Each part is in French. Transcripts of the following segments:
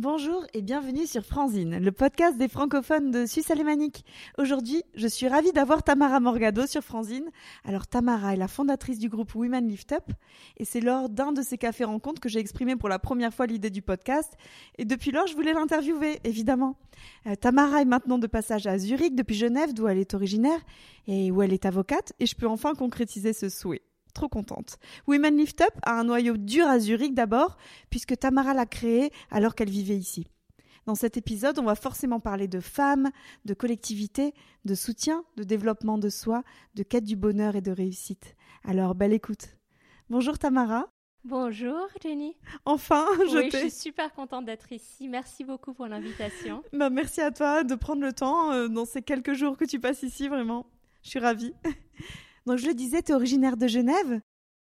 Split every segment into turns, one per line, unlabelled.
Bonjour et bienvenue sur Franzine, le podcast des francophones de Suisse alémanique. Aujourd'hui, je suis ravie d'avoir Tamara Morgado sur Franzine. Alors Tamara est la fondatrice du groupe Women Lift Up et c'est lors d'un de ces cafés rencontres que j'ai exprimé pour la première fois l'idée du podcast et depuis lors je voulais l'interviewer, évidemment. Euh, Tamara est maintenant de passage à Zurich depuis Genève d'où elle est originaire et où elle est avocate et je peux enfin concrétiser ce souhait trop contente. Women Lift Up a un noyau dur à Zurich d'abord, puisque Tamara l'a créé alors qu'elle vivait ici. Dans cet épisode, on va forcément parler de femmes, de collectivité, de soutien, de développement de soi, de quête du bonheur et de réussite. Alors, belle écoute. Bonjour Tamara.
Bonjour Jenny.
Enfin, je,
oui, je suis super contente d'être ici. Merci beaucoup pour l'invitation.
bah, merci à toi de prendre le temps euh, dans ces quelques jours que tu passes ici, vraiment. Je suis ravie. Donc je le disais, tu es originaire de Genève?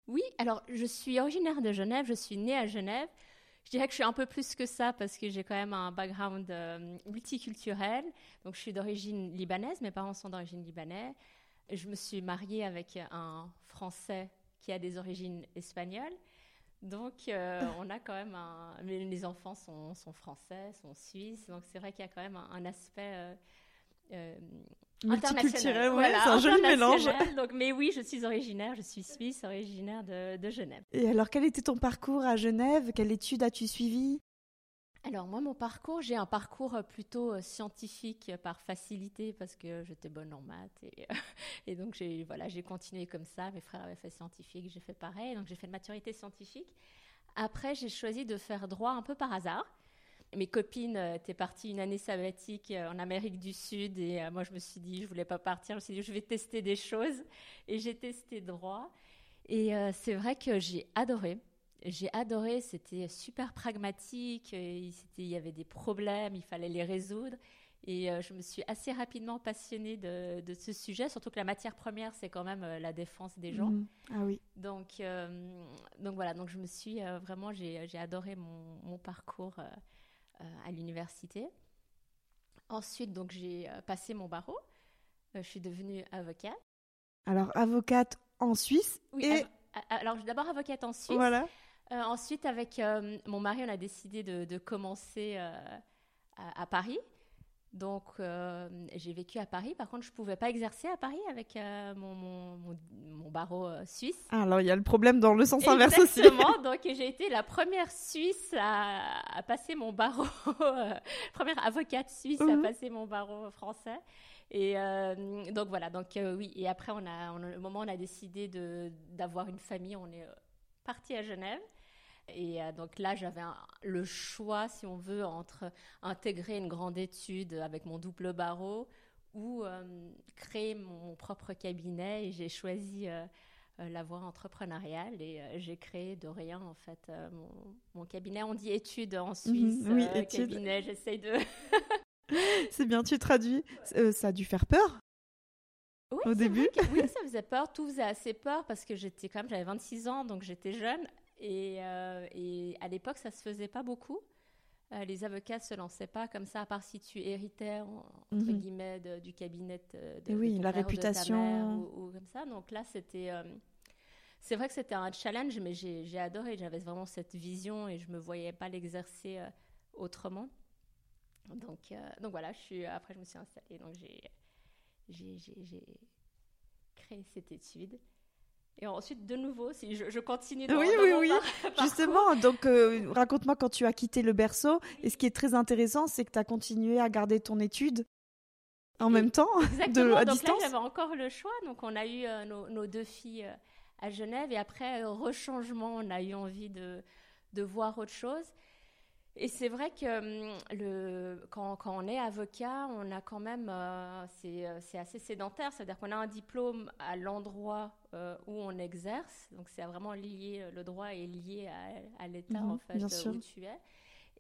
Oui, alors je suis originaire de Genève, je suis née à Genève. Je dirais que je suis un peu plus que ça parce que j'ai quand même un background euh, multiculturel. Donc je suis d'origine libanaise, mes parents sont d'origine libanaise. Je me suis mariée avec un Français qui a des origines espagnoles. Donc, euh, on a quand même un. Les enfants sont, français, sont suisses. Donc, c'est vrai qu'il y a quand même un, aspect
euh, Multiculturel, ouais, c'est un joli mélange.
Donc, mais oui, je suis originaire, je suis suisse, originaire de, de, Genève.
Et alors, quel était ton parcours à Genève? Quelle étude as-tu suivi?
Alors moi, mon parcours, j'ai un parcours plutôt euh, scientifique par facilité parce que j'étais bonne en maths et, et donc j'ai voilà, j'ai continué comme ça. Mes frères avaient fait scientifique, j'ai fait pareil, donc j'ai fait une maturité scientifique. Après, j'ai choisi de faire droit un peu par hasard mes copines euh, étaient parties une année sabbatique euh, en Amérique du Sud et euh, moi je me suis dit je voulais pas partir, je me suis dit je vais tester des choses et j'ai testé droit et c'est vrai que j'ai adoré. J'ai adoré, c'était super pragmatique, il y avait des problèmes, il fallait les résoudre et je me suis assez rapidement passionnée de, ce sujet, surtout que la matière première, c'est quand même la défense des gens. Mmh.
Ah oui.
Donc, donc voilà, donc je me suis vraiment, j'ai adoré mon, mon parcours euh, à l'université. Ensuite, donc j'ai euh, passé mon barreau. Euh, je suis devenue avocate.
Alors avocate en Suisse
Oui. Et... alors d'abord avocate en Suisse. Voilà. ensuite, avec mon mari, on a décidé de, commencer à, Paris. Donc, euh, j'ai vécu à Paris. Par contre, je ne pouvais pas exercer à Paris avec euh, mon, mon, mon, barreau euh, suisse.
Alors, il y a le problème dans le sens inverse aussi.
Exactement. Donc, j'ai été la première Suisse à, passer mon barreau, première avocate suisse à mhm. passer mon barreau français. Et donc, voilà. Donc, oui. Et après, on a, on au moment où on a décidé d'avoir une famille, on est parti à Genève. Et euh, donc là, j'avais le choix, si on veut, entre intégrer une grande étude avec mon double barreau ou euh, créer mon, propre cabinet. Et j'ai choisi euh, la voie entrepreneuriale et j'ai créé de rien, en fait, mon, cabinet. On dit étude en mhm. Suisse. oui, étude. cabinet, j'essaye de...
C'est bien, tu traduis. ça a dû faire peur
oui,
au début.
oui, ça faisait peur. Tout faisait assez peur parce que j'étais quand même, j'avais 26 ans, donc j'étais jeune. Et, euh, et à l'époque, ça se faisait pas beaucoup. Euh, les avocats se lançaient pas comme ça, à part si tu héritais entre mhm. guillemets du cabinet de,
oui, la réputation
ou, comme ça. Donc là, c'était euh, c'est vrai que c'était un challenge, mais j'ai adoré. J'avais vraiment cette vision et je me voyais pas l'exercer autrement. Donc donc voilà, je suis après je me suis installée, donc j'ai j'ai créé cette étude. Et ensuite, de nouveau, si je, continue dans,
Oui, oui, oui. Justement, donc euh, raconte-moi quand tu as quitté le berceau. Et ce qui est très intéressant, c'est que tu as continué à garder ton étude en même temps,
de,
à
donc
distance.
là, j'avais encore le choix. Donc, on a eu euh, nos, deux filles euh, à Genève. Et après, rechangement, on a eu envie de, de voir autre chose. Et c'est vrai que hum, le, quand, quand, on est avocat, on a quand même, c'est assez sédentaire, c'est-à-dire qu'on a un diplôme à l'endroit euh, où on exerce, donc c'est vraiment lié, le droit est lié à, à l'État mhm, en fait où tu es.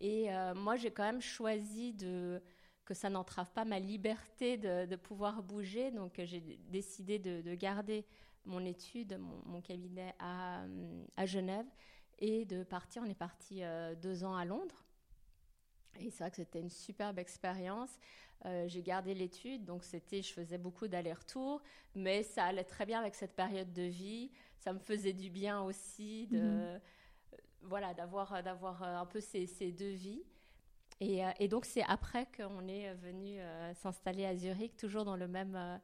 Et moi, j'ai quand même choisi de que ça n'entrave pas ma liberté de, de, pouvoir bouger, donc j'ai décidé de, de, garder mon étude, mon, mon cabinet à, à Genève et de partir. On est parti deux ans à Londres. Et c'est vrai que c'était une superbe expérience. Euh, j'ai gardé l'étude, donc c'était, je faisais beaucoup d'allers-retours, mais ça allait très bien avec cette période de vie. Ça me faisait du bien aussi de, mhm. voilà, d'avoir, d'avoir un peu ces, ces deux vies. Et, et donc, c'est après qu'on est venu s'installer à Zurich, toujours dans le même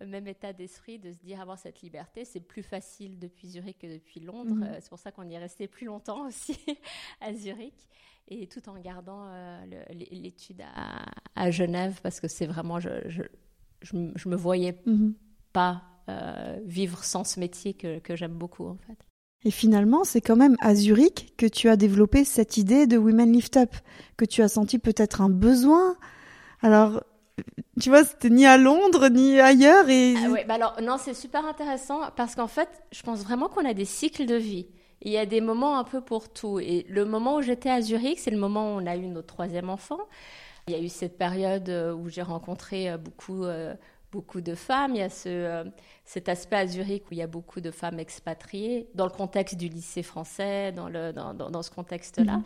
même état d'esprit de se dire avoir cette liberté. C'est plus facile depuis Zurich que depuis Londres. Mhm. C'est pour ça qu'on y est resté plus longtemps aussi à Zurich. Et tout en gardant l'étude à, Genève, parce que c'est vraiment, je, je, je, me voyais mhm. pas euh, vivre sans ce métier que, que j'aime beaucoup en fait.
Et finalement, c'est quand même à Zurich que tu as développé cette idée de Women Lift Up, que tu as senti peut-être un besoin. Alors, tu vois, c'était ni à Londres ni ailleurs. Et...
Ah ouais, bah alors non, c'est super intéressant parce qu'en fait, je pense vraiment qu'on a des cycles de vie. Il y a des moments un peu pour tout. Et le moment où j'étais à Zurich, c'est le moment où on a eu notre troisième enfant. Il y a eu cette période euh, où j'ai rencontré euh, beaucoup, euh, beaucoup de femmes. Il y a ce, cet aspect à Zurich où il y a beaucoup de femmes expatriées, dans le contexte du lycée français, dans, le, dans, dans, ce contexte-là. Mhm.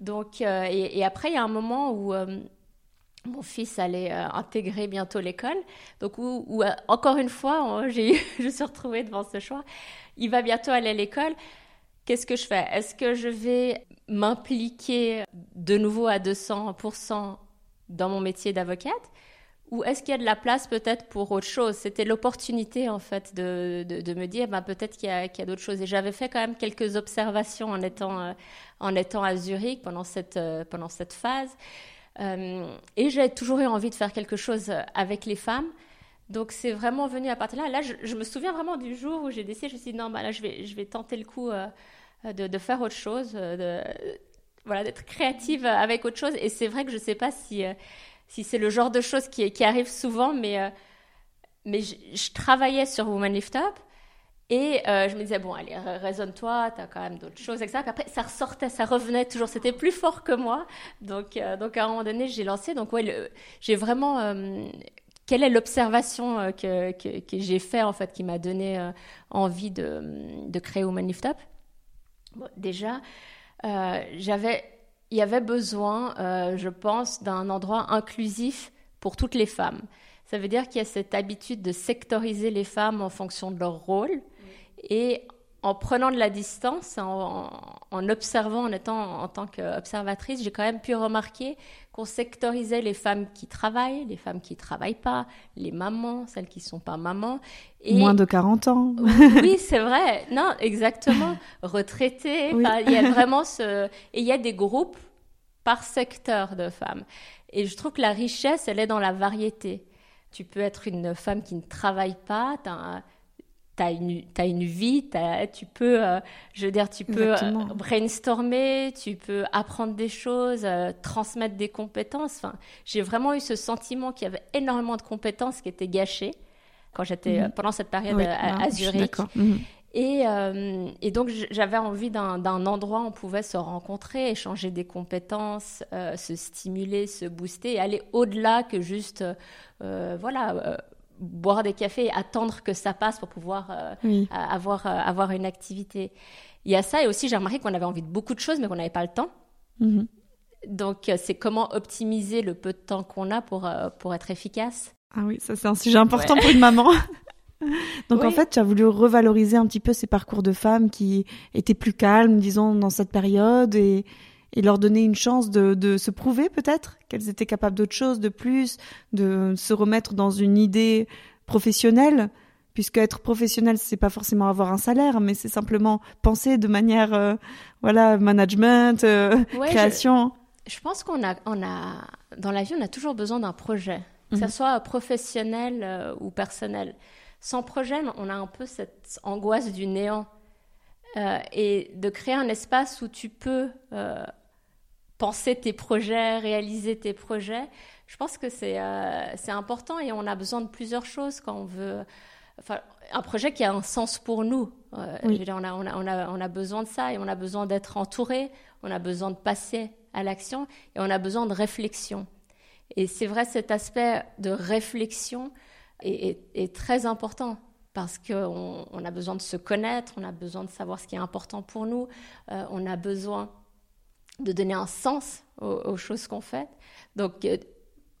Donc, et, après, il y a un moment où mon fils allait intégrer bientôt l'école. Donc, où, encore une fois, j'ai, je me suis retrouvée devant ce choix. Il va bientôt aller à l'école. Qu'est-ce que je fais? Est-ce que je vais m'impliquer de nouveau à 200% dans mon métier d'avocate? Ou est-ce qu'il y a de la place peut-être pour autre chose? C'était l'opportunité en fait de, de, me dire bah, peut-être qu'il y a, a d'autres choses. Et j'avais fait quand même quelques observations en étant, euh, en étant à Zurich pendant cette, euh, pendant cette phase. Euh, et j'ai toujours eu envie de faire quelque chose avec les femmes. Donc c'est vraiment venu à partir de là. Là, je, me souviens vraiment du jour où j'ai décidé, je me suis dit non, bah, là je vais, je vais tenter le coup de, de, faire autre chose, de, voilà, d'être créative avec autre chose. Et c'est vrai que je ne sais pas si, euh, si c'est le genre de choses qui, qui arrive souvent, mais, euh, mais je, travaillais sur Woman Lift Up. Et euh, je me disais, bon, allez, raisonne-toi, tu as quand même d'autres choses, etc. après, ça ressortait, ça revenait toujours, c'était plus fort que moi. Donc, donc à un moment donné, j'ai lancé. Donc, ouais, j'ai vraiment. quelle est l'observation que, que, que j'ai fait, en fait, qui m'a donné envie de, de créer Woman Lift Up? Déjà, euh, j'avais, il y avait besoin, euh, je pense, d'un endroit inclusif pour toutes les femmes. Ça veut dire qu'il y a cette habitude de sectoriser les femmes en fonction de leur rôle. Et en prenant de la distance, en, observant, en étant en tant qu'observatrice, j'ai quand même pu remarquer qu'on sectorisait les femmes qui travaillent, les femmes qui travaillent pas, les mamans, celles qui sont pas mamans.
Et... Moins de 40 ans.
oui, c'est vrai. Non, exactement. Retraitées. Il y a vraiment ce... Et il y a des groupes par secteur de femmes. Et je trouve que la richesse, elle est dans la variété. Tu peux être une femme qui ne travaille pas, tu as tu as une, as une vie, tu peux, euh, je veux dire, tu peux euh, brainstormer, tu peux apprendre des choses, euh, transmettre des compétences. Enfin, j'ai vraiment eu ce sentiment qu'il y avait énormément de compétences qui étaient gâchées quand j'étais mhm. pendant cette période à, Zurich. Mhm. Et, et, donc j'avais envie d'un endroit où on pouvait se rencontrer, échanger des compétences, se stimuler, se booster, et aller au-delà que juste, voilà boire des cafés et attendre que ça passe pour pouvoir euh, avoir, euh, avoir une activité. Il y a ça, et aussi j'ai remarqué qu'on avait envie de beaucoup de choses, mais qu'on n'avait pas le temps. Mhm. Donc euh, c'est comment optimiser le peu de temps qu'on a pour, pour être efficace.
Ah oui, ça c'est un sujet important pour une maman. Donc en fait, tu as voulu revaloriser un petit peu ces parcours de femmes qui étaient plus calmes, disons, dans cette période et, et leur donner une chance de, de se prouver peut-être qu'elles étaient capables d'autre chose, de plus, de se remettre dans une idée professionnelle, puisque être professionnel c'est pas forcément avoir un salaire, mais c'est simplement penser de manière euh, voilà management, euh, création.
Je, pense qu'on a on a dans la vie on a toujours besoin d'un projet, que ce mhm. soit professionnel euh, ou personnel. Sans projet, on a un peu cette angoisse du néant. Et de créer un espace où tu peux penser tes projets, réaliser tes projets. Je pense que c'est euh, c'est important et on a besoin de plusieurs choses quand on veut. Enfin, un projet qui a un sens pour nous. Euh, on, a, on, a, on, a, on, a, besoin de ça et on a besoin d'être entouré, on a besoin de passer à l'action et on a besoin de réflexion. Et c'est vrai, cet aspect de réflexion est, est, très important parce qu'on on a besoin de se connaître, on a besoin de savoir ce qui est important pour nous, euh, on a besoin de donner un sens aux, choses qu'on fait. Donc,
euh,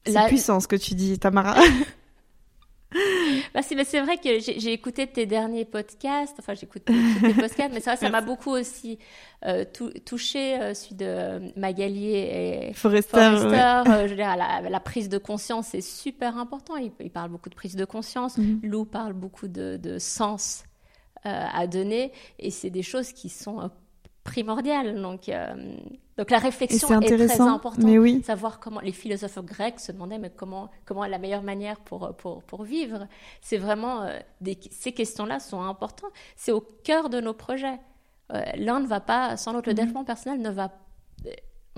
c'est puissant ce que tu dis, Tamara.
bah, c'est vrai que j'ai écouté tes derniers podcasts, enfin j'écoute tes podcasts, mais ça, ça m'a beaucoup aussi euh, touché, euh, celui de Magalier et
Forester.
je veux dire, la, prise de conscience est super important. Il, il, parle beaucoup de prise de conscience. Mhm. Lou parle beaucoup de, de sens à donner, et c'est des choses qui sont primordiales. Donc donc la réflexion est, très importante.
Mais oui.
Savoir comment les philosophes grecs se demandaient mais comment comment est la meilleure manière pour pour pour vivre. C'est vraiment euh, ces questions-là sont importantes. C'est au cœur de nos projets. Euh, l'un ne va pas sans l'autre. Le mhm. développement personnel ne va.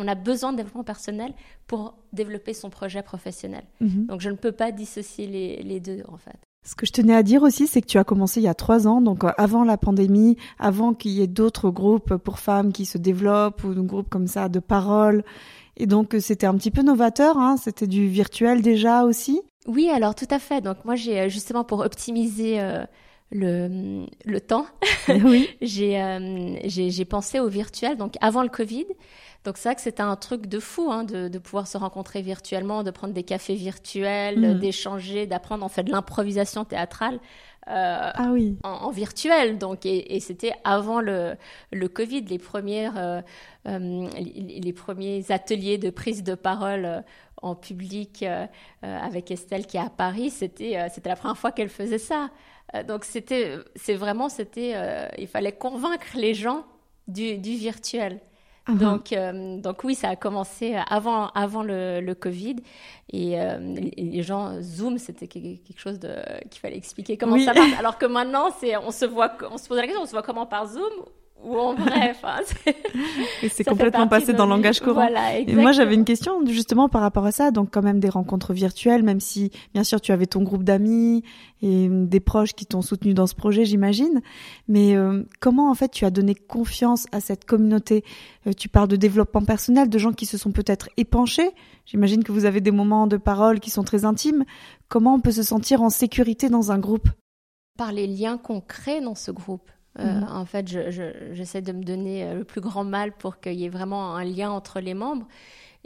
On a besoin de développement personnel pour développer son projet professionnel. Mhm. Donc je ne peux pas dissocier les, les deux en fait.
Ce que je tenais à dire aussi, c'est que tu as commencé il y a trois ans, donc euh, avant la pandémie, avant qu'il y ait d'autres groupes pour femmes qui se développent ou des groupes comme ça de parole. Et donc euh, c'était un petit peu novateur, hein, c'était du virtuel déjà aussi.
Oui, alors tout à fait. Donc moi j'ai euh, justement pour optimiser le, le temps, oui. j'ai pensé au virtuel. Donc avant le Covid, donc c'est vrai que c'était un truc de fou hein, de, pouvoir se rencontrer virtuellement, de prendre des cafés virtuels, mm. d'échanger, d'apprendre en fait de l'improvisation théâtrale.
Euh, ah oui.
en, virtuel. Donc, et, c'était avant le, le Covid, les, premières, euh, euh, les, premiers ateliers de prise de parole en public avec Estelle qui est à Paris. C'était c'était la première fois qu'elle faisait ça. donc, c'était c'est vraiment, c'était il fallait convaincre les gens du, du virtuel. Uh-huh. Donc, euh, donc oui, ça a commencé avant, avant le, le Covid. Et euh, les, gens, Zoom, c'était quelque chose qu'il fallait expliquer comment ça marche. Alors que maintenant, c'est, on, se voit, on se pose la question, on se voit comment par Zoom ou en vrai.
c'est complètement passé dans le langage courant. et moi, j'avais une question justement par rapport à ça. Donc, quand même des rencontres virtuelles, même si, bien sûr, tu avais ton groupe d'amis et des proches qui t'ont soutenu dans ce projet, j'imagine. Mais euh, comment, en fait, tu as donné confiance à cette communauté? Euh, Tu parles de développement personnel, de gens qui se sont peut-être épanchés. J'imagine que vous avez des moments de parole qui sont très intimes. Comment on peut se sentir en sécurité dans un groupe?
Par les liens qu'on crée dans ce groupe. Euh, mhm. En fait, j'essaie de me donner euh, le plus grand mal pour qu'il y ait vraiment un lien entre les membres.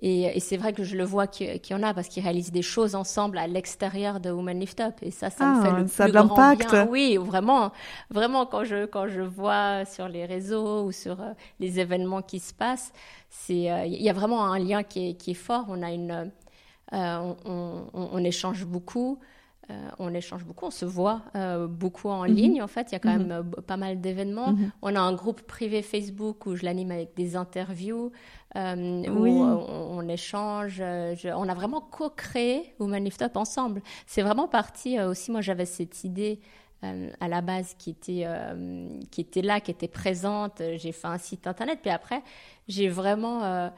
Et, c'est vrai que je le vois qu'il y en a parce qu'ils réalisent des choses ensemble à l'extérieur de Women Lift Up. Et ça, ça me fait ah, le ça plus grand bien. Oui, vraiment, vraiment quand je quand je vois sur les réseaux ou sur euh, les événements qui se passent, c'est il y a vraiment un lien qui est, qui est fort. On a une on, on, on, échange beaucoup. Euh, on échange beaucoup, on se voit euh, beaucoup en mhm. ligne. En fait, il y a quand mhm. même euh, pas mal d'événements. Mhm. On a un groupe privé Facebook où je l'anime avec des interviews, où on, échange. on a vraiment co-créé Women Lift Up ensemble. C'est vraiment parti aussi. Moi, j'avais cette idée. à la base qui était, qui était là, qui était présente. J'ai fait un site internet. Puis après, j'ai vraiment,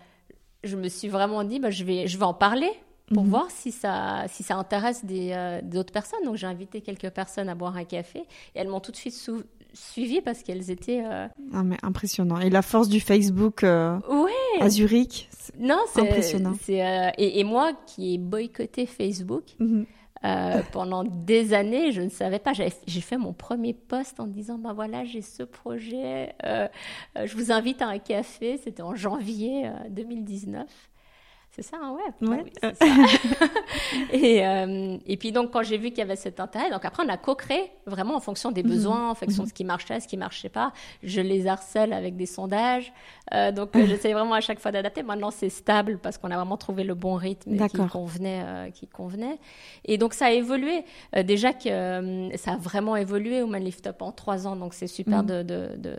je me suis vraiment dit, bah, je, vais, je vais en parler pour mhm. voir si ça, si ça intéresse euh, d'autres personnes. Donc j'ai invité quelques personnes à boire un café et elles m'ont tout de suite suivi parce qu'elles étaient. Euh,
ah, mais impressionnant. Et la force du Facebook euh, à Zurich.
Non, c'est impressionnant. Et, et, moi qui ai boycotté Facebook. Mhm. pendant des années, je ne savais pas. J'ai fait mon premier post en disant bah voilà, j'ai ce projet, je vous invite à un café. C'était en janvier 2019. C'est ça, hein, ouais. ouais. et, euh, et puis donc quand j'ai vu qu'il y avait cet intérêt, donc après on a co-créé vraiment en fonction des mhm. besoins, en fonction de mhm. ce qui marchait, ce qui marchait pas. Je les harcèle avec des sondages. Euh, donc euh, j'essaie vraiment à chaque fois d'adapter. Maintenant c'est stable parce qu'on a vraiment trouvé le bon rythme qui convenait, qui convenait. Et donc ça a évolué. déjà que ça a vraiment évolué au Man Lift Up en trois ans, donc c'est super mhm. de, de, de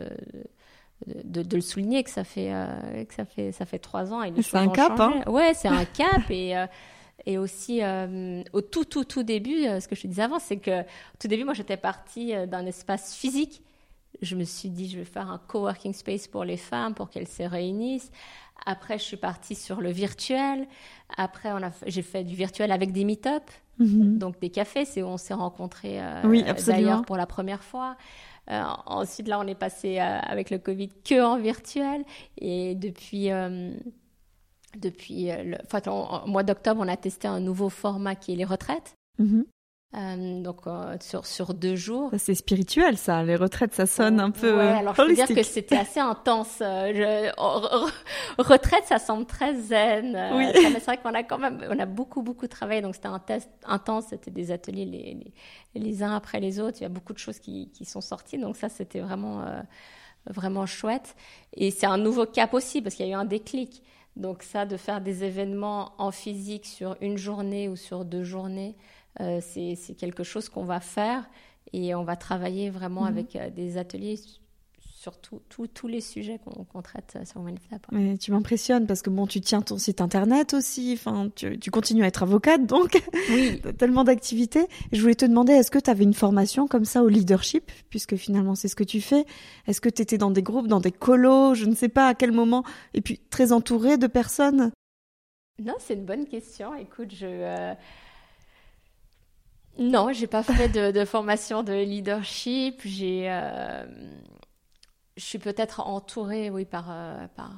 de, de, le souligner que ça fait euh, que ça fait ça fait trois ans et
c'est un cap hein.
Ouais c'est un cap et euh, et aussi euh, au tout tout tout début ce que je te disais avant c'est que au tout début moi j'étais partie d'un espace physique. Je me suis dit je vais faire un coworking space pour les femmes pour qu'elles se réunissent. Après je suis partie sur le virtuel. Après on a j'ai fait du virtuel avec des meet-up mhm. donc des cafés. C'est où on s'est rencontrés oui, d'ailleurs pour la première fois euh, ensuite, là, on est passé euh, avec le Covid que en virtuel. Et depuis, euh, depuis le, enfin, mois d'octobre, on a testé un nouveau format qui est les retraites. Mm-hmm. Euh, donc euh, sur, sur deux jours.
C'est spirituel ça, les retraites ça sonne un peu.
Ouais, alors je peux dire que c'était assez intense. Je, retraite ça semble très zen. Oui. C'est vrai qu'on a quand même, on a beaucoup beaucoup travaillé donc c'était un test intense, c'était des ateliers les, les, les, uns après les autres. Il y a beaucoup de choses qui, qui sont sorties donc ça c'était vraiment vraiment chouette. Et c'est un nouveau cap aussi parce qu'il y a eu un déclic. Donc ça, de faire des événements en physique sur une journée ou sur deux journées, euh, c'est quelque chose qu'on va faire et on va travailler vraiment mhm. avec euh, des ateliers sur tous les sujets qu'on traite sur Maniflap.
Mais tu m'impressionnes parce que bon, tu tiens ton site internet aussi, enfin, tu, tu continues à être avocate donc, oui. tellement d'activités. Je voulais te demander, est-ce que tu avais une formation comme ça au leadership, puisque finalement c'est ce que tu fais Est-ce que tu étais dans des groupes, dans des colos, je ne sais pas à quel moment, et puis très entourée de personnes?
Non, c'est une bonne question. Écoute, je. Euh... Non, j'ai pas fait de, formation de leadership. J'ai euh, je suis peut-être entourée, oui, par, euh, par,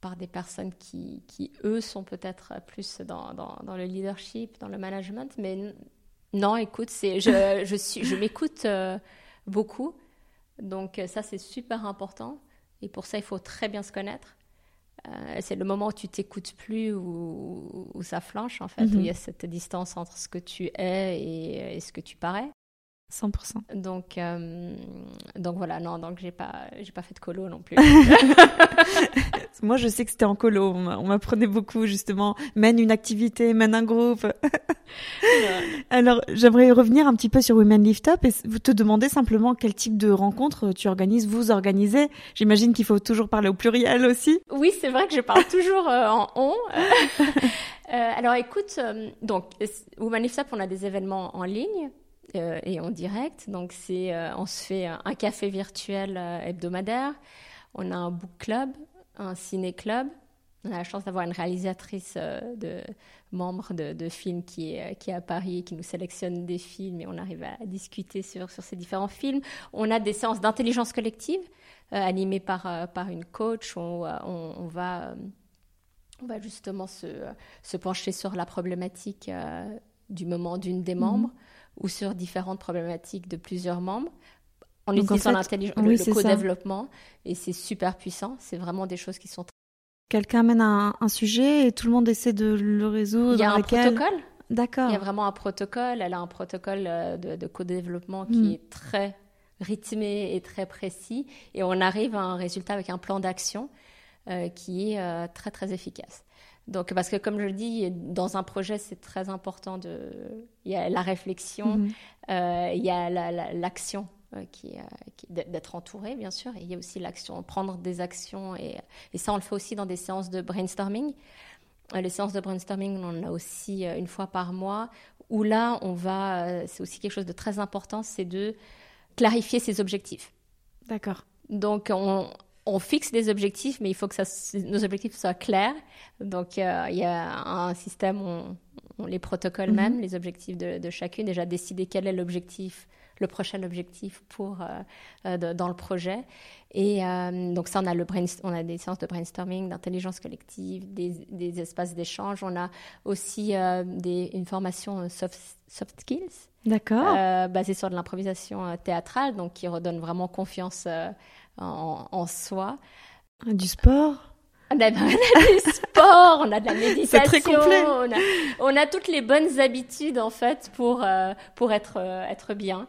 par des personnes qui, qui eux, sont peut-être plus dans, dans, le leadership, dans le management. Mais non, écoute, c'est, je, je, suis, je m'écoute euh, beaucoup. Donc ça, c'est super important. Et pour ça, il faut très bien se connaître. C'est le moment où tu t'écoutes plus, où, où, ça flanche, en fait, où il y a cette distance entre ce que tu es et, et ce que tu parais.
100%.
Donc, euh, donc voilà, non, donc j'ai pas, j'ai pas fait de colo non plus.
Moi, je sais que c'était en colo. On m'apprenait beaucoup, justement. Mène une activité, mène un groupe. Alors, j'aimerais revenir un petit peu sur Women Lift Up et vous te demander simplement quel type de rencontre tu organises, vous organisez. J'imagine qu'il faut toujours parler au pluriel aussi.
Oui, c'est vrai que je parle toujours euh, en on. Euh, alors, écoute, donc, Women Lift Up, on a des événements en ligne. Euh, et en direct. Donc, c'est, euh, on se fait un café virtuel euh, hebdomadaire. On a un book club, un ciné club. On a la chance d'avoir une réalisatrice de membre de, films qui est, qui est à Paris, qui nous sélectionne des films et on arrive à, discuter sur, sur ces différents films. On a des séances d'intelligence collective animées par, par une coach. On, on, va, on va justement se, se pencher sur la problématique du moment d'une des mhm. membres ou sur différentes problématiques de plusieurs membres en utilisant le, co-développement. Et c'est super puissant. C'est vraiment des choses qui sont.
Quelqu'un amène un, sujet et tout le monde essaie de le résoudre.
Il y a un protocole.
D'accord.
Il y a vraiment un protocole. Elle a un protocole euh, de, co-développement qui hmm. est très rythmé et très précis. Et on arrive à un résultat avec un plan d'action euh, qui est euh, très, très efficace. Donc, parce que comme je le dis, dans un projet, c'est très important de. Il y a la réflexion, mhm. euh, il y a l'action euh, qui, euh, d'être entouré, bien sûr, et il y a aussi l'action, prendre des actions, et, et, ça, on le fait aussi dans des séances de brainstorming. Les séances de brainstorming, on en a aussi une fois par mois, où là, on va. C'est aussi quelque chose de très important, c'est de clarifier ses objectifs.
D'accord.
Donc, on, on fixe des objectifs, mais il faut que ça, nos objectifs soient clairs. Donc, euh, il y a un système, on, on les protocoles même, mhm. les objectifs de, chacune, déjà décider quel est l'objectif, le prochain objectif pour, euh, euh, dans le projet. Et donc ça, on a, le on a des séances de brainstorming, d'intelligence collective, des, espaces d'échange. On a aussi des, une formation soft, soft skills.
D'accord.
basée sur de l'improvisation théâtrale, donc qui redonne vraiment confiance en, soi.
Du sport
on a, du sport, on a de la méditation,
très complet.
On, a, toutes les bonnes habitudes en fait pour, euh, pour être, euh, être bien.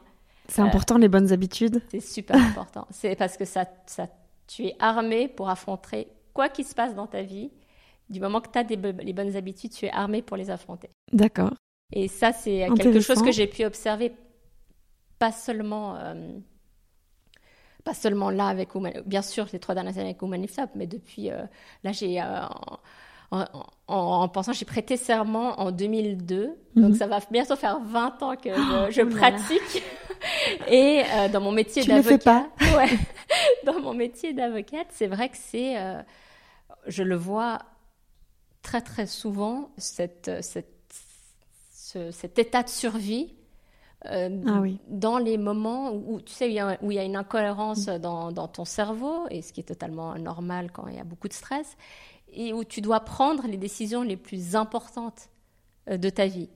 C'est important les bonnes habitudes
C'est super important. C'est parce que ça, ça, tu es armé pour affronter quoi qu'il se passe dans ta vie. Du moment que tu as des, les bonnes habitudes, tu es armé pour les affronter.
D'accord.
Et ça, c'est quelque chose que j'ai pu observer, pas seulement euh, pas seulement là avec bien sûr les trois dernières années avec Woman mais depuis euh, là j'ai euh, en, pensant j'ai prêté serment en 2002 donc mhm. ça va bientôt faire 20 ans que je, oh pratique. et euh, dans mon métier d'avocate ouais, dans mon métier d'avocate c'est vrai que c'est je le vois très très souvent cette, cette cet état de survie euh,
ah oui.
dans les moments où, tu sais, où il y a, une incohérence mm. dans, dans, ton cerveau, et ce qui est totalement normal quand il y a beaucoup de stress, et où tu dois prendre les décisions les plus importantes euh, de ta vie.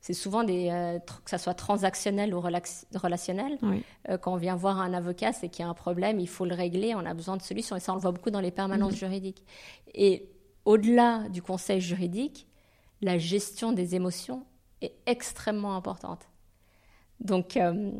C'est souvent des, euh, que ça soit transactionnel ou relationnel. Euh, quand on vient voir un avocat, c'est qu'il y a un problème, il faut le régler, on a besoin de solutions. Et ça, on le voit beaucoup dans les permanences mm-hmm. juridiques. Et au-delà du conseil juridique, la gestion des émotions est extrêmement importante. Donc. Euh,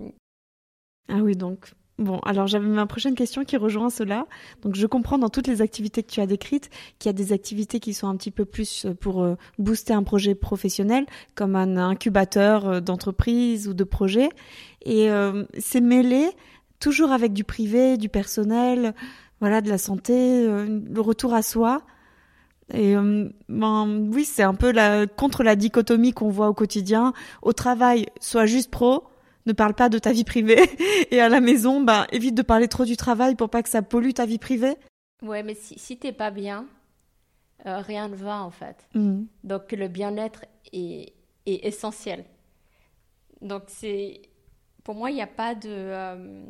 ah oui, donc Bon, alors j'avais ma prochaine question qui rejoint cela. Donc je comprends dans toutes les activités que tu as décrites qu'il y a des activités qui sont un petit peu plus euh, pour euh, booster un projet professionnel, comme un incubateur euh, d'entreprise ou de projet. Et c'est mêlé toujours avec du privé, du personnel, voilà, de la santé, le retour à soi. Et ben, oui, c'est un peu la, contre la dichotomie qu'on voit au quotidien. Au travail, soit juste pro, ne parle pas de ta vie privée. Et à la maison, bah, évite de parler trop du travail pour pas que ça pollue ta vie privée.
Ouais, mais si, si t'es pas bien, euh, rien ne va en fait. Mm. Donc le bien-être est, est, essentiel. Donc c'est, pour moi, il n'y a pas de, euh,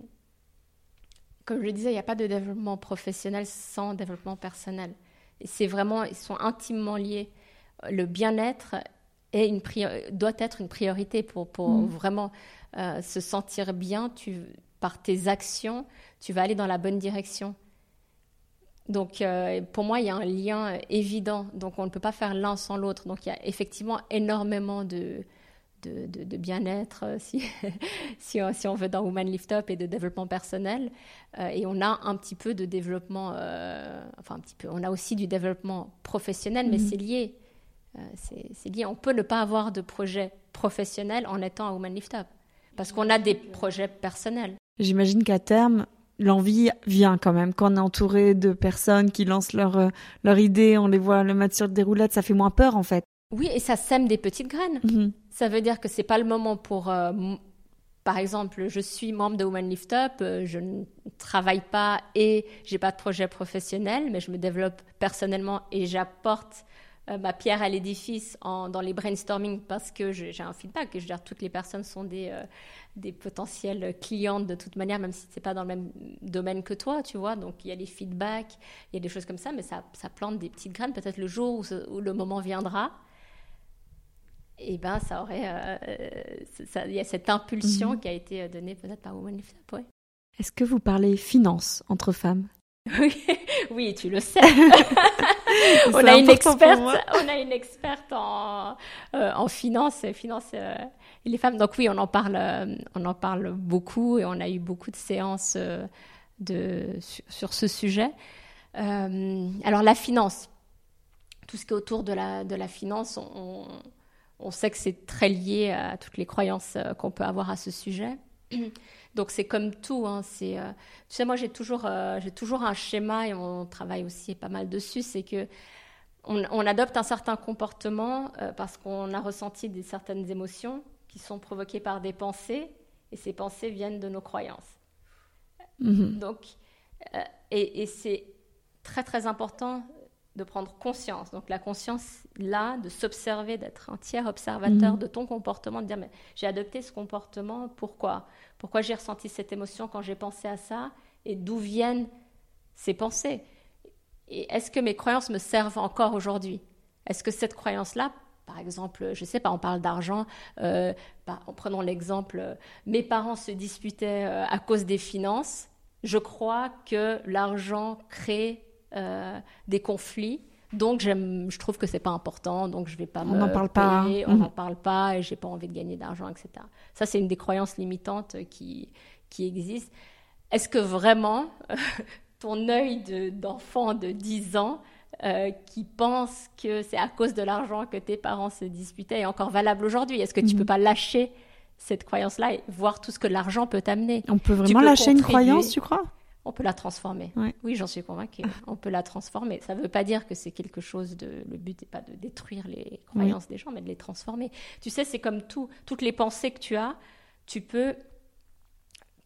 comme je le disais, il n'y a pas de développement professionnel sans développement personnel. C'est vraiment, ils sont intimement liés. Le bien-être est une doit être une priorité pour, pour mm. vraiment euh, se sentir bien, tu, par tes actions, tu vas aller dans la bonne direction. Donc, euh, pour moi, il y a un lien évident. Donc, on ne peut pas faire l'un sans l'autre. Donc, il y a effectivement énormément de, de, de, bien-être, euh, si, si, on, si, on veut, dans Woman Lift Up et de développement personnel. et on a un petit peu de développement, enfin, un petit peu, on a aussi du développement professionnel, mais mhm. c'est lié. c'est lié. On peut ne pas avoir de projet professionnel en étant à Woman Lift Up parce qu'on a des projets personnels.
J'imagine qu'à terme, l'envie vient quand même. Quand on est entouré de personnes qui lancent leur, euh, leur idée, on les voit le mettre sur des roulettes, ça fait moins peur en fait.
Oui, et ça sème des petites graines. Mhm. Ça veut dire que c'est pas le moment pour. Euh, par exemple, je suis membre de Woman Lift Up, euh, je ne travaille pas et j'ai pas de projet professionnel, mais je me développe personnellement et j'apporte euh, ma pierre à l'édifice dans les brainstorming parce que j'ai un feedback. Et je veux dire, toutes les personnes sont des, euh, des potentielles clientes de toute manière, même si ce n'est pas dans le même domaine que toi, tu vois. Donc, il y a des feedbacks, il y a des choses comme ça, mais ça, ça plante des petites graines. Peut-être le jour où, le moment viendra, et eh ben, ça aurait. Euh, il y a cette impulsion mhm. qui a été donnée peut-être par Lift Up,
Est-ce que vous parlez finance entre femmes?
Oui, oui, tu le sais. on, a une experte, on a une experte en, euh, en finance, finance euh, et les femmes. Donc oui, on en parle, euh, on en parle beaucoup et on a eu beaucoup de séances de, sur, ce sujet. alors la finance, tout ce qui est autour de la, de la finance, on, on sait que c'est très lié à toutes les croyances qu'on peut avoir à ce sujet. Donc c'est comme tout. Hein, c'est, euh, tu sais, moi j'ai toujours, euh, j'ai toujours un schéma et on travaille aussi pas mal dessus. C'est que on, adopte un certain comportement euh, parce qu'on a ressenti des certaines émotions qui sont provoquées par des pensées et ces pensées viennent de nos croyances. Mm-hmm. Donc, et, et c'est très très important de prendre conscience. Donc la conscience là, de s'observer, d'être un tiers observateur mhm. de ton comportement, de dire mais j'ai adopté ce comportement, pourquoi? Pourquoi j'ai ressenti cette émotion quand j'ai pensé à ça Et d'où viennent ces pensées? Et est-ce que mes croyances me servent encore aujourd'hui? Est-ce que cette croyance-là, par exemple, je ne sais pas, on parle d'argent, euh, bah, en prenant l'exemple, euh, mes parents se disputaient euh, à cause des finances, je crois que l'argent crée des conflits. Donc, je trouve que c'est pas important, donc je vais pas on
n'en parle pas.
on n'en parle pas et j'ai pas envie de gagner d'argent, etc. Ça, c'est une des croyances limitantes qui, qui existent. Est-ce que vraiment ton œil d'enfant de, 10 ans euh, qui pense que c'est à cause de l'argent que tes parents se disputaient est encore valable aujourd'hui? Est-ce que tu ne peux mhm. pas lâcher cette croyance-là et voir tout ce que l'argent peut t'amener?
On peut vraiment lâcher une croyance, tu crois?
On peut la transformer. Oui, j'en suis convaincue. on peut la transformer. Ça ne veut pas dire que c'est quelque chose de. Le but n'est pas de détruire les croyances des gens, mais de les transformer. Tu sais, c'est comme tout, toutes les pensées que tu as. Tu peux.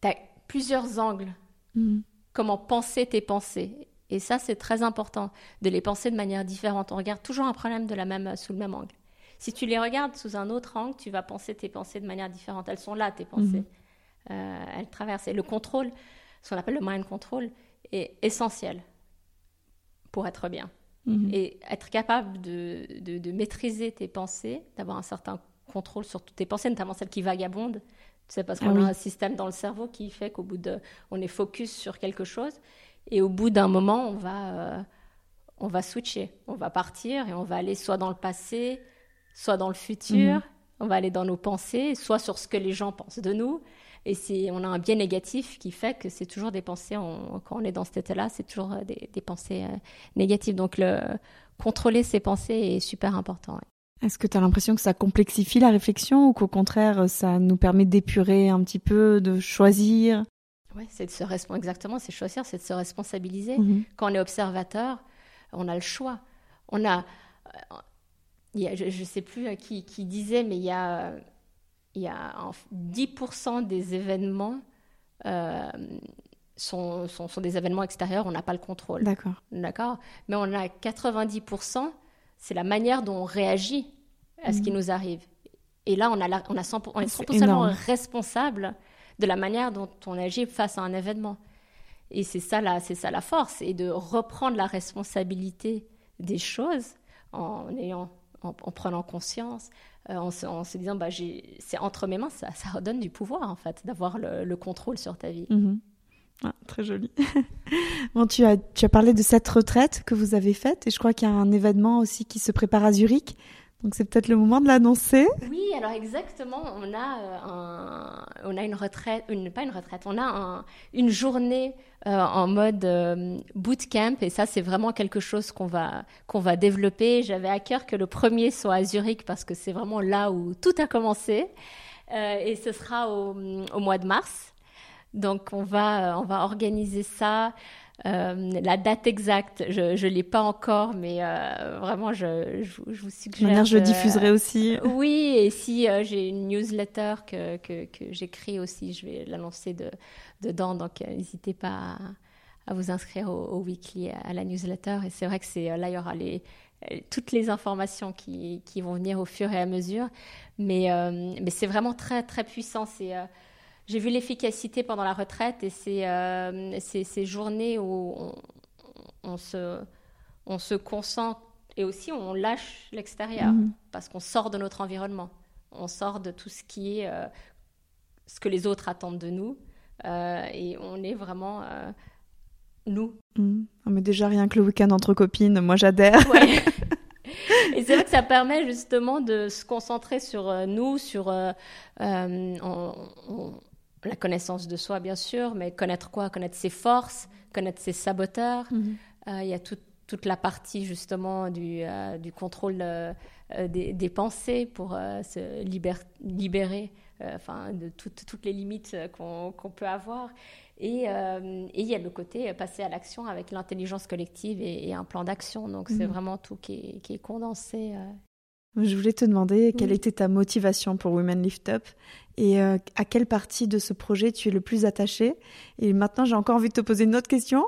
Tu as plusieurs angles. Mm. Comment penser tes pensées. Et ça, c'est très important de les penser de manière différente. On regarde toujours un problème de la même, sous le même angle. Si tu les regardes sous un autre angle, tu vas penser tes pensées de manière différente. Elles sont là, tes pensées. Mm-hmm. Euh, elles traversent. Et le contrôle, ce qu'on appelle le mind control, est essentiel pour être bien. Mhm. Et être capable de, de, maîtriser tes pensées, d'avoir un certain contrôle sur toutes tes pensées, notamment celles qui vagabondent. C'est parce qu'on ah a un système dans le cerveau qui fait qu'au bout de, on est focus sur quelque chose, et au bout d'un moment, on va, euh, on va switcher, on va partir et on va aller soit dans le passé, soit dans le futur. Mhm. On va aller dans nos pensées, soit sur ce que les gens pensent de nous. Et c'est, on a un biais négatif qui fait que c'est toujours des pensées, quand on est dans cet état-là, c'est toujours euh, des, pensées euh, négatives. Donc, le, contrôler ses pensées est super important.
Est-ce que tu as l'impression que ça complexifie la réflexion ou qu'au contraire, ça nous permet d'épurer un petit peu, de choisir?
Oui, c'est de se exactement, c'est choisir, c'est de se responsabiliser. Mhm. Quand on est observateur, on a le choix. On a, je ne sais plus euh, qui, qui, disait, mais il y a, il y a 10% des événements euh, sont, sont, sont, des événements extérieurs, on n'a pas le contrôle.
D'accord.
D'accord? Mais on a 90%, c'est la manière dont on réagit à ce qui mhm. nous arrive. Et là, on, a on, a 100%, on est 100% responsable de la manière dont on agit face à un événement. Et c'est ça, la, c'est ça la force, et de reprendre la responsabilité des choses en ayant en, prenant conscience, euh, en, se, disant bah, c'est entre mes mains, ça, redonne du pouvoir en fait, d'avoir le, contrôle sur ta vie.
Mhm. Ah, très joli. bon, tu as, tu as parlé de cette retraite que vous avez faite et je crois qu'il y a un événement aussi qui se prépare à Zurich. Donc c'est peut-être le moment de l'annoncer.
Oui, alors exactement, on a, euh, un, on a une retraite, une, pas une retraite, on a un, une journée euh, en mode euh, bootcamp et ça c'est vraiment quelque chose qu'on va, qu'on va développer. J'avais à cœur que le premier soit à Zurich parce que c'est vraiment là où tout a commencé et ce sera au, au, mois de mars. Donc on va, on va organiser ça. Euh, la date exacte, je ne l'ai pas encore, mais euh, vraiment, je, je, je, vous suggère.
Manière, je diffuserai aussi.
Oui, et si euh, j'ai une newsletter que, que, que j'écris aussi, je vais l'annoncer de, dedans. Donc, n'hésitez pas à, vous inscrire au, weekly, à la newsletter. Et c'est vrai que c'est là, il y aura les, toutes les informations qui, qui, vont venir au fur et à mesure. Mais, mais c'est vraiment très, très puissant. C'est j'ai vu l'efficacité pendant la retraite et c'est euh, ces journées où on, se, on se concentre et aussi on lâche l'extérieur mhm. parce qu'on sort de notre environnement. On sort de tout ce qui est euh, ce que les autres attendent de nous euh, et on est vraiment nous.
Ah, mais déjà rien que le week-end entre copines, moi j'adhère.
Et c'est vrai que ça permet justement de se concentrer sur nous, sur la connaissance de soi, bien sûr, mais connaître quoi? Connaître ses forces, connaître ses saboteurs. Mhm. Euh, il y a toute la partie justement du, euh, du contrôle euh, des, des, pensées pour se libérer enfin, de toutes les limites qu'on peut avoir. Et, il y a le côté passer à l'action avec l'intelligence collective et, un plan d'action. Donc c'est mhm. vraiment tout qui est, qui est condensé.
Je voulais te demander quelle était ta motivation pour Women Lift Up? Et euh, à quelle partie de ce projet tu es le plus attaché? Et maintenant, j'ai encore envie de te poser une autre question.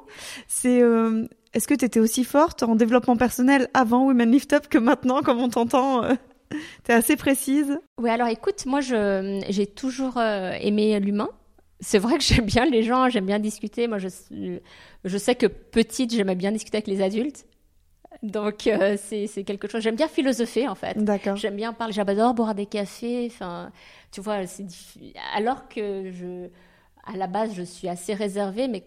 C'est euh, est-ce que tu étais aussi forte en développement personnel avant Women Lift Up que maintenant, comme on t'entend euh, Tu es assez précise?
Oui, alors écoute, moi, j'ai toujours aimé l'humain. C'est vrai que j'aime bien les gens, j'aime bien discuter. Moi, je, je sais que petite, j'aimais bien discuter avec les adultes. Donc c'est quelque chose. J'aime bien philosopher en fait.
D'accord.
J'aime bien parler. J'adore boire des cafés. Enfin, tu vois, alors que je, à la base, je suis assez réservée, mais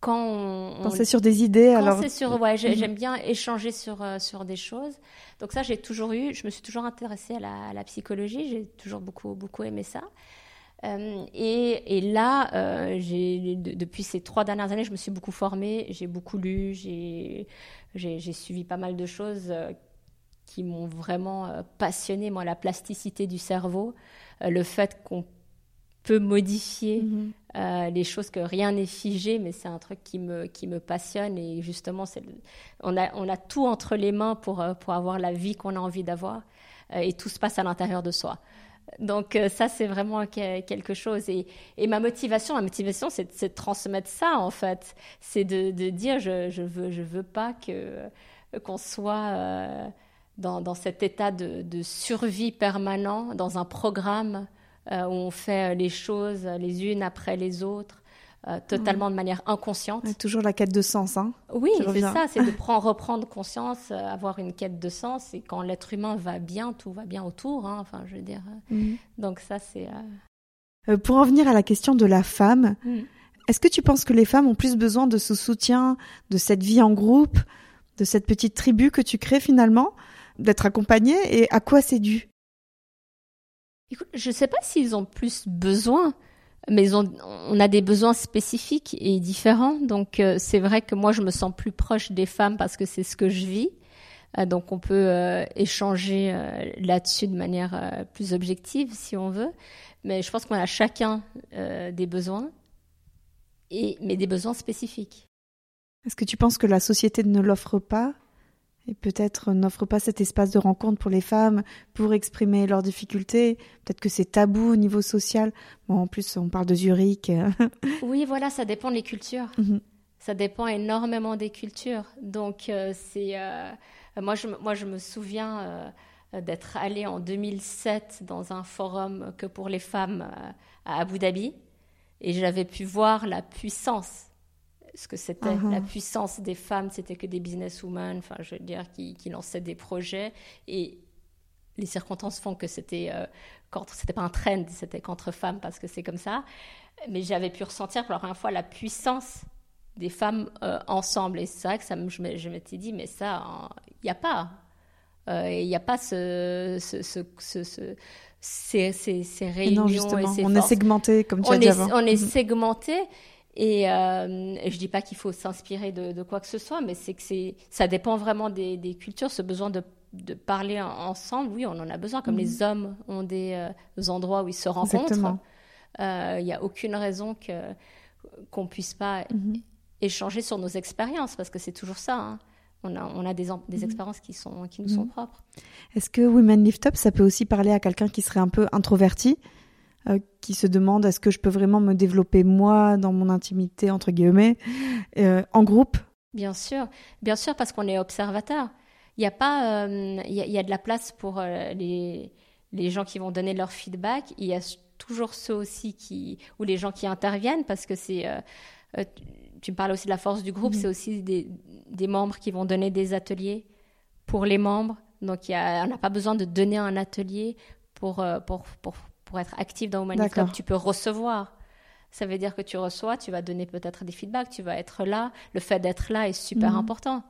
quand on,
quand c'est sur des idées,
quand
alors
c'est sur, ouais, mhm. j'aime bien échanger sur euh, sur des choses. Donc ça, j'ai toujours eu, je me suis toujours intéressée à la, psychologie. J'ai toujours beaucoup beaucoup aimé ça. Euh, et, et, là, euh, j'ai, depuis ces trois dernières années, je me suis beaucoup formée, j'ai beaucoup lu, j'ai, j'ai, suivi pas mal de choses qui m'ont vraiment euh, passionné, moi, la plasticité du cerveau, euh, le fait qu'on peut modifier mhm. euh, les choses, que rien n'est figé, mais c'est un truc qui me, qui me passionne. Et justement, c'est on, a, on a tout entre les mains pour, pour avoir la vie qu'on a envie d'avoir. et tout se passe à l'intérieur de soi. Donc ça, c'est vraiment quelque chose. Et, et, ma motivation, ma motivation, c'est de transmettre ça, en fait. C'est de, de, dire, je, je veux, je veux pas que qu'on soit dans, cet état de, survie permanent, dans un programme euh, où on fait les choses les unes après les autres, totalement de manière inconsciente.
toujours la quête de sens. Hein,
oui, c'est ça, c'est de prendre, reprendre conscience, avoir une quête de sens. Et quand l'être humain va bien, tout va bien autour. Hein, enfin, je veux dire. Mhm. Donc ça, c'est.
pour en venir à la question de la femme, mhm. est-ce que tu penses que les femmes ont plus besoin de ce soutien, de cette vie en groupe, de cette petite tribu que tu crées finalement, d'être accompagnées Et à quoi c'est dû?
Je ne sais pas s'ils ont plus besoin, mais on, a des besoins spécifiques et différents. Donc euh, c'est vrai que moi, je me sens plus proche des femmes parce que c'est ce que je vis. Euh, donc on peut euh, échanger là-dessus de manière plus objective si on veut. Mais je pense qu'on a chacun des besoins, et, mais des besoins spécifiques.
Est-ce que tu penses que la société ne l'offre pas? Et peut-être n'offre pas cet espace de rencontre pour les femmes pour exprimer leurs difficultés. Peut-être que c'est tabou au niveau social. Bon, en plus, on parle de Zurich.
oui, voilà, ça dépend des cultures. Mhm. Ça dépend énormément des cultures. Donc, euh, c'est. Euh, moi, je, moi, je me souviens euh, d'être allée en 2007 dans un forum que pour les femmes à Abu Dhabi. Et j'avais pu voir la puissance ce que c'était uh-huh. la puissance des femmes, c'était que des businesswomen, enfin, je veux dire, qui, qui, lançaient des projets. Et les circonstances font que c'était euh, contre, c'était pas un trend, c'était contre femmes parce que c'est comme ça. Mais j'avais pu ressentir pour la première fois la puissance des femmes euh, ensemble. Et c'est vrai que ça, je, m'étais dit, mais ça, il n'y a pas. Euh, il n'y a pas ce, ce, ce, ce ces, ces, ces, réunions.
Non, on est segmenté, comme tu
on
as dit avant.
On est mm-hmm. segmenté. Et, euh, je ne dis pas qu'il faut s'inspirer de, quoi que ce soit, mais c'est que ça dépend vraiment des, cultures, ce besoin de, de, parler ensemble. Oui, on en a besoin, comme mhm. les hommes ont des, euh, endroits où ils se rencontrent. Euh, il n'y a aucune raison que, qu'on puisse pas mhm. échanger sur nos expériences, parce que c'est toujours ça. Hein. On a, on a des, des mhm. expériences qui, sont, qui nous sont propres.
Est-ce que Women Lift Up, ça peut aussi parler à quelqu'un qui serait un peu introverti? Euh, qui se demandent est-ce que je peux vraiment me développer moi dans mon intimité entre guillemets euh, en groupe?
Bien sûr, bien sûr parce qu'on est observateur. Il y a pas, euh, il, y a, de la place pour les, les gens qui vont donner leur feedback. Il y a toujours ceux aussi qui ou les gens qui interviennent parce que c'est tu me parles aussi de la force du groupe, mhm. c'est aussi des, des, membres qui vont donner des ateliers pour les membres. Donc, il y a, on n'a pas besoin de donner un atelier pour, pour, pour, pour être actif dans Woman Club, tu peux recevoir. Ça veut dire que tu reçois, tu vas donner peut-être des feedbacks, tu vas être là. Le fait d'être là est super mhm. important.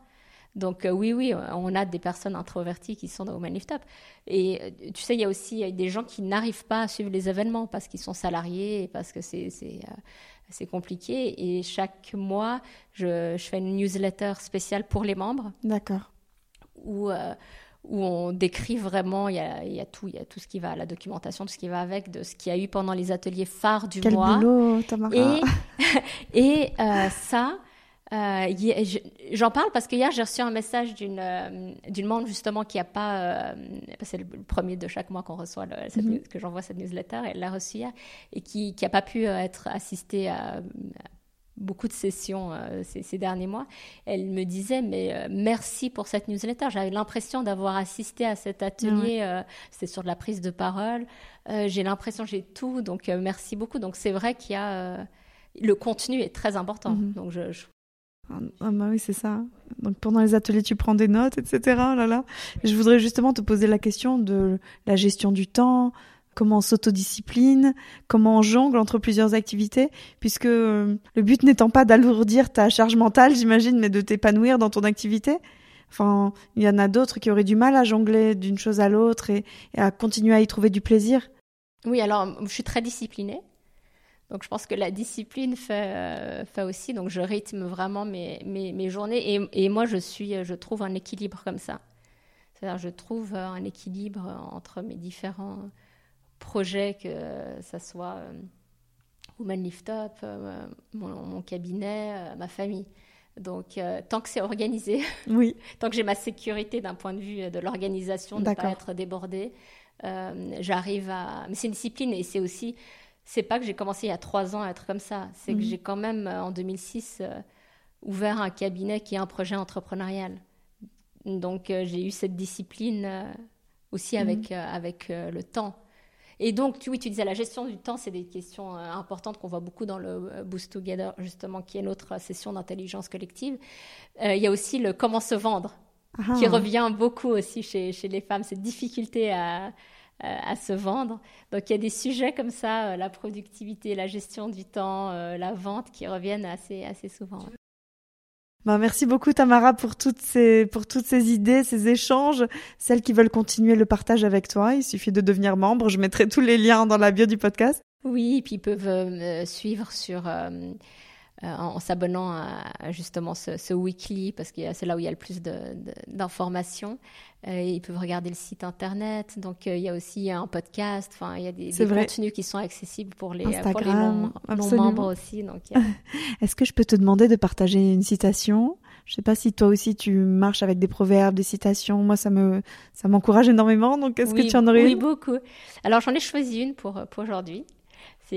Donc euh, oui, oui, on a des personnes introverties qui sont dans Woman Lift Up. Et euh, tu sais, il y a aussi des gens qui n'arrivent pas à suivre les événements parce qu'ils sont salariés et parce que c'est euh, compliqué. Et chaque mois, je, je, fais une newsletter spéciale pour les membres.
D'accord.
Où où on décrit vraiment, il y a, y a, tout, il y a tout ce qui va, la documentation, tout ce qui va avec, de ce qu'il y a eu pendant les ateliers phares du
Quel
mois.
Boulot, Tamara.
Et, et euh, ça, euh, j'en parle parce que hier j'ai reçu un message d'une euh, d'une membre justement qui a pas, c'est le premier de chaque mois qu'on reçoit, mhm. que j'envoie cette newsletter, elle l'a reçu hier et qui qui a pas pu être assistée à beaucoup de sessions euh, ces, derniers mois, elle me disait mais euh, merci pour cette newsletter. J'avais l'impression d'avoir assisté à cet atelier. Euh, c'était sur de la prise de parole. j'ai l'impression j'ai tout. Donc merci beaucoup. Donc c'est vrai qu'il y a le contenu est très important. Mhm. Donc je,
ah, ah, bah oui, c'est ça. Donc pendant les ateliers, tu prends des notes, etc. Là, là. Je voudrais justement te poser la question de la gestion du temps, comment on s'autodiscipline, comment on jongle entre plusieurs activités, puisque euh, le but n'étant pas d'alourdir ta charge mentale, j'imagine, mais de t'épanouir dans ton activité. Enfin, il y en a d'autres qui auraient du mal à jongler d'une chose à l'autre et, à continuer à y trouver du plaisir.
Oui, alors je suis très disciplinée. Donc je pense que la discipline fait, euh, aussi. Donc je rythme vraiment mes, mes, journées. Et, et, moi, je, suis, je trouve un équilibre comme ça. C'est-à-dire je trouve un équilibre entre mes différents projet, que ça soit euh, Woman Lift Up, euh, mon, cabinet, euh, ma famille. Donc, tant que c'est organisé,
oui.
tant que j'ai ma sécurité d'un point de vue de l'organisation, de ne pas être débordée, j'arrive à. Mais c'est une discipline et c'est aussi. C'est pas que j'ai commencé il y a trois ans à être comme ça. C'est que mhm. j'ai quand même, en 2006, ouvert un cabinet qui est un projet entrepreneurial. Donc, j'ai eu cette discipline aussi avec, mhm. avec le temps. Et donc, oui, tu disais la gestion du temps, c'est des questions importantes qu'on voit beaucoup dans le Boost Together, justement, qui est notre session d'intelligence collective. il y a aussi le comment se vendre, qui ah. revient beaucoup aussi chez, chez les femmes, cette difficulté à, à se vendre. Donc il y a des sujets comme ça, euh, la productivité, la gestion du temps, euh, la vente, qui reviennent assez, assez souvent.
Ben, merci beaucoup Tamara pour toutes ces pour toutes ces idées, ces échanges. Celles qui veulent continuer le partage avec toi, il suffit de devenir membre. Je mettrai tous les liens dans la bio du podcast.
Oui, et puis ils peuvent me suivre sur euh, en, s'abonnant à, justement ce, weekly, parce que c'est là où il y a le plus d'informations. Euh, ils peuvent regarder le site internet, donc euh, il y a aussi un podcast, enfin il y a des, contenus qui sont accessibles pour les, pour les non-membres aussi.
Est-ce que je peux te demander de partager une citation? Je sais pas si toi aussi tu marches avec des proverbes, des citations. Moi, ça me ça m'encourage énormément. Donc, est-ce que tu en aurais
Oui, beaucoup. Alors, j'en ai choisi une pour, pour aujourd'hui.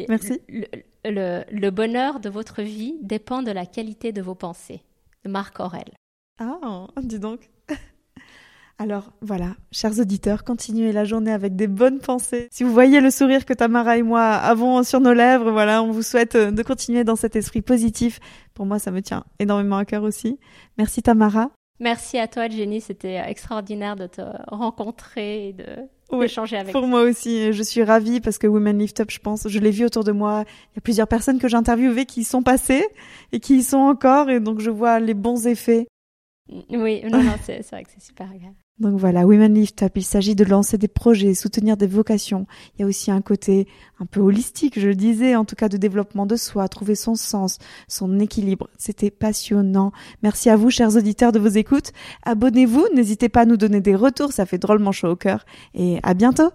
Merci.
Le, le, bonheur de votre vie dépend de la qualité de vos pensées. De Marc Aurel.
Ah, dis donc. Alors voilà, chers auditeurs, continuez la journée avec des bonnes pensées. Si vous voyez le sourire que Tamara et moi avons sur nos lèvres, voilà, on vous souhaite euh, de continuer dans cet esprit positif. Pour moi, ça me tient énormément à cœur aussi. Merci Tamara.
Merci à toi, Jenny. C'était euh, extraordinaire de te rencontrer et de échanger avec
Pour moi aussi, je suis ravie parce que Women Lift Up, je pense, je l'ai vu autour de moi. Il y a plusieurs personnes que j'ai interviewées qui y sont passées et qui y sont encore, et donc je vois les bons effets.
Oui, non, non, c'est vrai que c'est super agréable.
Donc voilà, Women Lift Up, il s'agit de lancer des projets, soutenir des vocations. Il y a aussi un côté un peu holistique, je le disais, en tout cas de développement de soi, trouver son sens, son équilibre. C'était passionnant. Merci à vous, chers auditeurs, de vos écoutes. Abonnez-vous, n'hésitez pas à nous donner des retours, ça fait drôlement chaud au cœur. Et à bientôt!